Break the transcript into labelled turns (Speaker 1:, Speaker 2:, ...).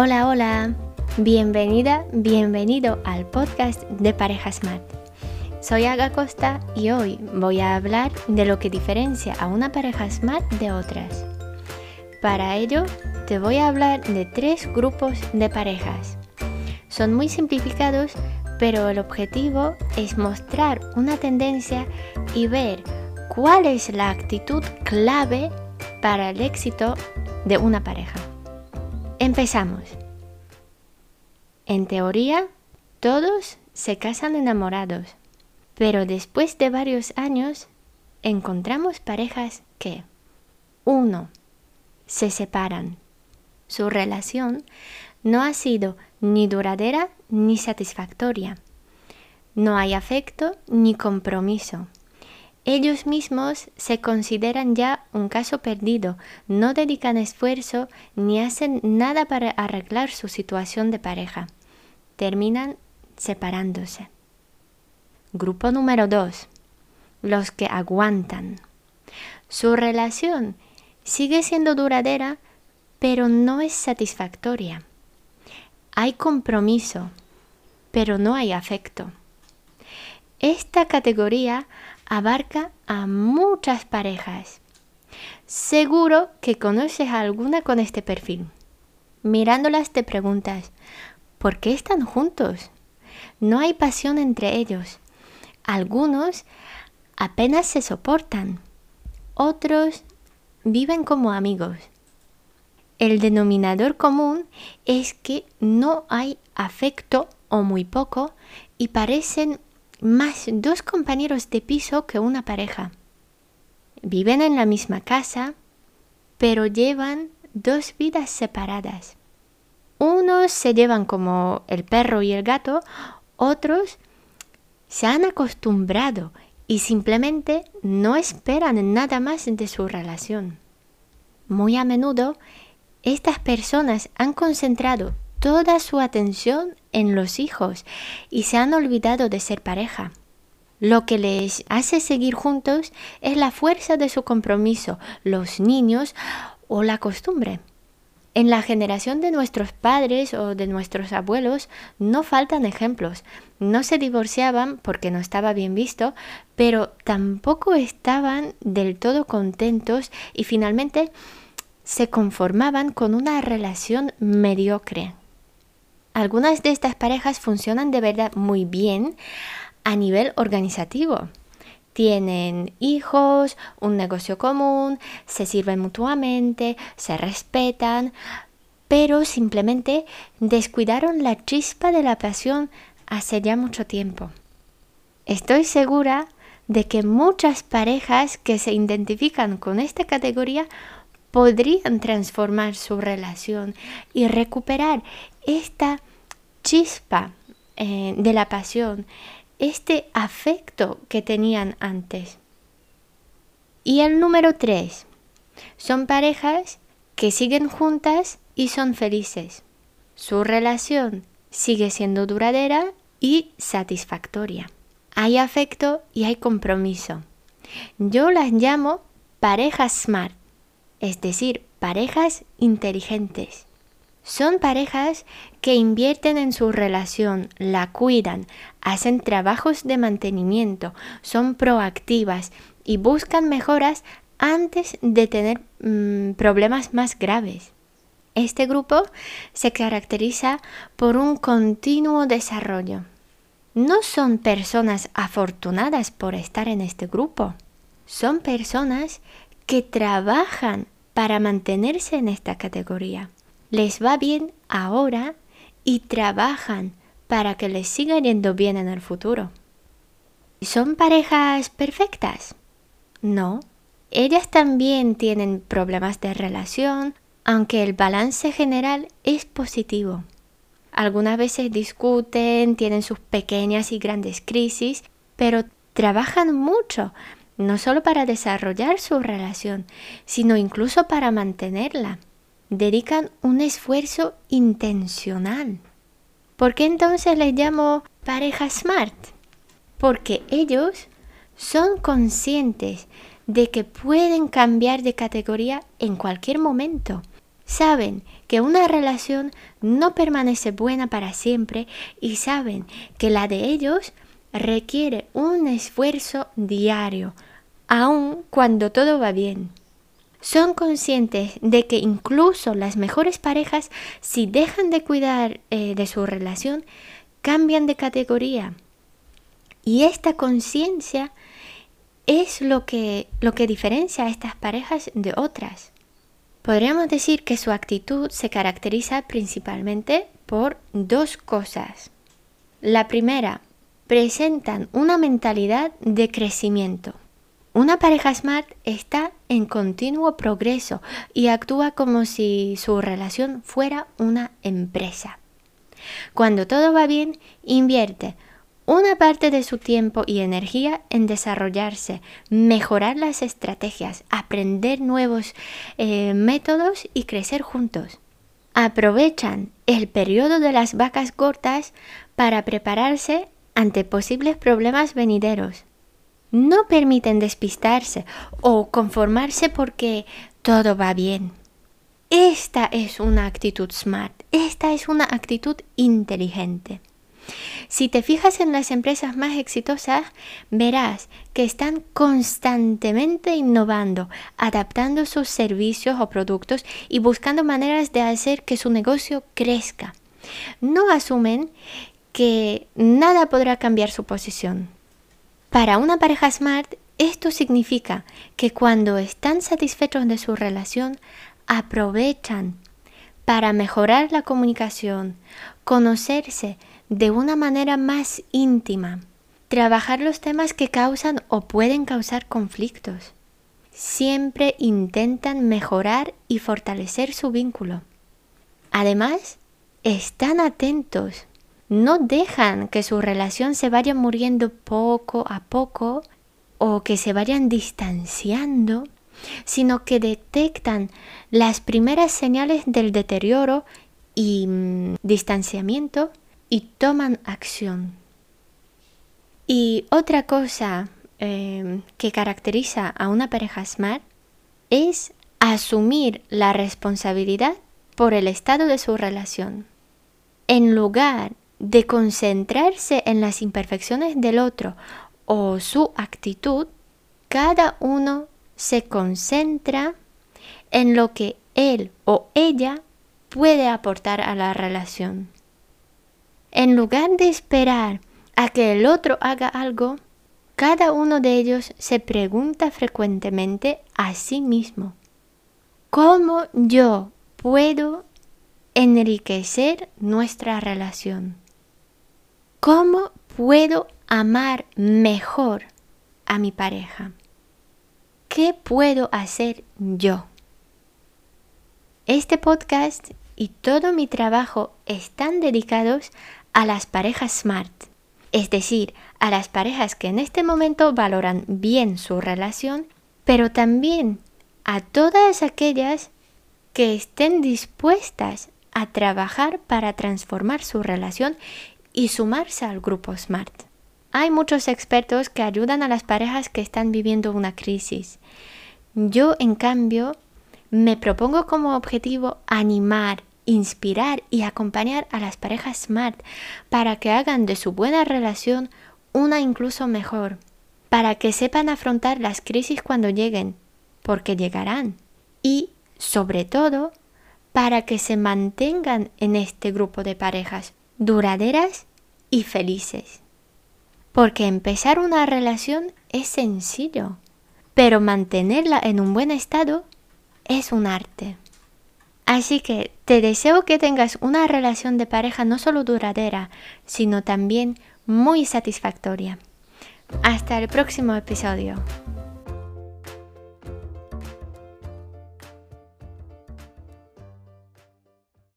Speaker 1: Hola, hola. Bienvenida, bienvenido al podcast de Pareja Smart. Soy Aga Costa y hoy voy a hablar de lo que diferencia a una pareja Smart de otras. Para ello, te voy a hablar de tres grupos de parejas. Son muy simplificados, pero el objetivo es mostrar una tendencia y ver cuál es la actitud clave para el éxito de una pareja. Empezamos. En teoría, todos se casan enamorados, pero después de varios años encontramos parejas que 1. Se separan. Su relación no ha sido ni duradera ni satisfactoria. No hay afecto ni compromiso ellos mismos se consideran ya un caso perdido, no dedican esfuerzo ni hacen nada para arreglar su situación de pareja. Terminan separándose. Grupo número 2. Los que aguantan. Su relación sigue siendo duradera, pero no es satisfactoria. Hay compromiso, pero no hay afecto. Esta categoría abarca a muchas parejas. Seguro que conoces a alguna con este perfil. Mirándolas te preguntas, ¿por qué están juntos? No hay pasión entre ellos. Algunos apenas se soportan. Otros viven como amigos. El denominador común es que no hay afecto o muy poco y parecen más dos compañeros de piso que una pareja. Viven en la misma casa, pero llevan dos vidas separadas. Unos se llevan como el perro y el gato, otros se han acostumbrado y simplemente no esperan nada más de su relación. Muy a menudo, estas personas han concentrado toda su atención en los hijos y se han olvidado de ser pareja. Lo que les hace seguir juntos es la fuerza de su compromiso, los niños o la costumbre. En la generación de nuestros padres o de nuestros abuelos no faltan ejemplos. No se divorciaban porque no estaba bien visto, pero tampoco estaban del todo contentos y finalmente se conformaban con una relación mediocre. Algunas de estas parejas funcionan de verdad muy bien a nivel organizativo. Tienen hijos, un negocio común, se sirven mutuamente, se respetan, pero simplemente descuidaron la chispa de la pasión hace ya mucho tiempo. Estoy segura de que muchas parejas que se identifican con esta categoría podrían transformar su relación y recuperar esta chispa eh, de la pasión, este afecto que tenían antes. Y el número tres, son parejas que siguen juntas y son felices. Su relación sigue siendo duradera y satisfactoria. Hay afecto y hay compromiso. Yo las llamo parejas smart, es decir, parejas inteligentes. Son parejas que invierten en su relación, la cuidan, hacen trabajos de mantenimiento, son proactivas y buscan mejoras antes de tener mm, problemas más graves. Este grupo se caracteriza por un continuo desarrollo. No son personas afortunadas por estar en este grupo. Son personas que trabajan para mantenerse en esta categoría les va bien ahora y trabajan para que les siga yendo bien en el futuro. ¿Son parejas perfectas? No. Ellas también tienen problemas de relación, aunque el balance general es positivo. Algunas veces discuten, tienen sus pequeñas y grandes crisis, pero trabajan mucho, no solo para desarrollar su relación, sino incluso para mantenerla dedican un esfuerzo intencional. ¿Por qué entonces les llamo pareja smart? Porque ellos son conscientes de que pueden cambiar de categoría en cualquier momento. saben que una relación no permanece buena para siempre y saben que la de ellos requiere un esfuerzo diario, aun cuando todo va bien. Son conscientes de que incluso las mejores parejas, si dejan de cuidar eh, de su relación, cambian de categoría. Y esta conciencia es lo que, lo que diferencia a estas parejas de otras. Podríamos decir que su actitud se caracteriza principalmente por dos cosas. La primera, presentan una mentalidad de crecimiento. Una pareja smart está en continuo progreso y actúa como si su relación fuera una empresa. Cuando todo va bien, invierte una parte de su tiempo y energía en desarrollarse, mejorar las estrategias, aprender nuevos eh, métodos y crecer juntos. Aprovechan el periodo de las vacas cortas para prepararse ante posibles problemas venideros. No permiten despistarse o conformarse porque todo va bien. Esta es una actitud smart, esta es una actitud inteligente. Si te fijas en las empresas más exitosas, verás que están constantemente innovando, adaptando sus servicios o productos y buscando maneras de hacer que su negocio crezca. No asumen que nada podrá cambiar su posición. Para una pareja smart, esto significa que cuando están satisfechos de su relación, aprovechan para mejorar la comunicación, conocerse de una manera más íntima, trabajar los temas que causan o pueden causar conflictos. Siempre intentan mejorar y fortalecer su vínculo. Además, están atentos, no dejan que su relación se vaya muriendo poco a poco o que se vayan distanciando sino que detectan las primeras señales del deterioro y mm, distanciamiento y toman acción. Y otra cosa em, que caracteriza a una pareja smart es asumir la responsabilidad por el estado de su relación. En lugar de concentrarse en las imperfecciones del otro o su actitud, cada uno se concentra en lo que él o ella puede aportar a la relación. En lugar de esperar a que el otro haga algo, cada uno de ellos se pregunta frecuentemente a sí mismo, ¿cómo yo puedo enriquecer nuestra relación? ¿Cómo puedo amar mejor a mi pareja? ¿Qué puedo hacer yo? Este podcast y todo mi trabajo están dedicados a las parejas smart, es decir, a las parejas que en este momento valoran bien su relación, pero también a todas aquellas que estén dispuestas a trabajar para transformar su relación y sumarse al grupo SMART. Hay muchos expertos que ayudan a las parejas que están viviendo una crisis. Yo, en cambio, me propongo como objetivo animar, inspirar y acompañar a las parejas SMART para que hagan de su buena relación una incluso mejor, para que sepan afrontar las crisis cuando lleguen, porque llegarán, y, sobre todo, para que se mantengan en este grupo de parejas duraderas y felices. Porque empezar una relación es sencillo, pero mantenerla en un buen estado es un arte. Así que te deseo que tengas una relación de pareja no solo duradera, sino también muy satisfactoria. Hasta el próximo episodio.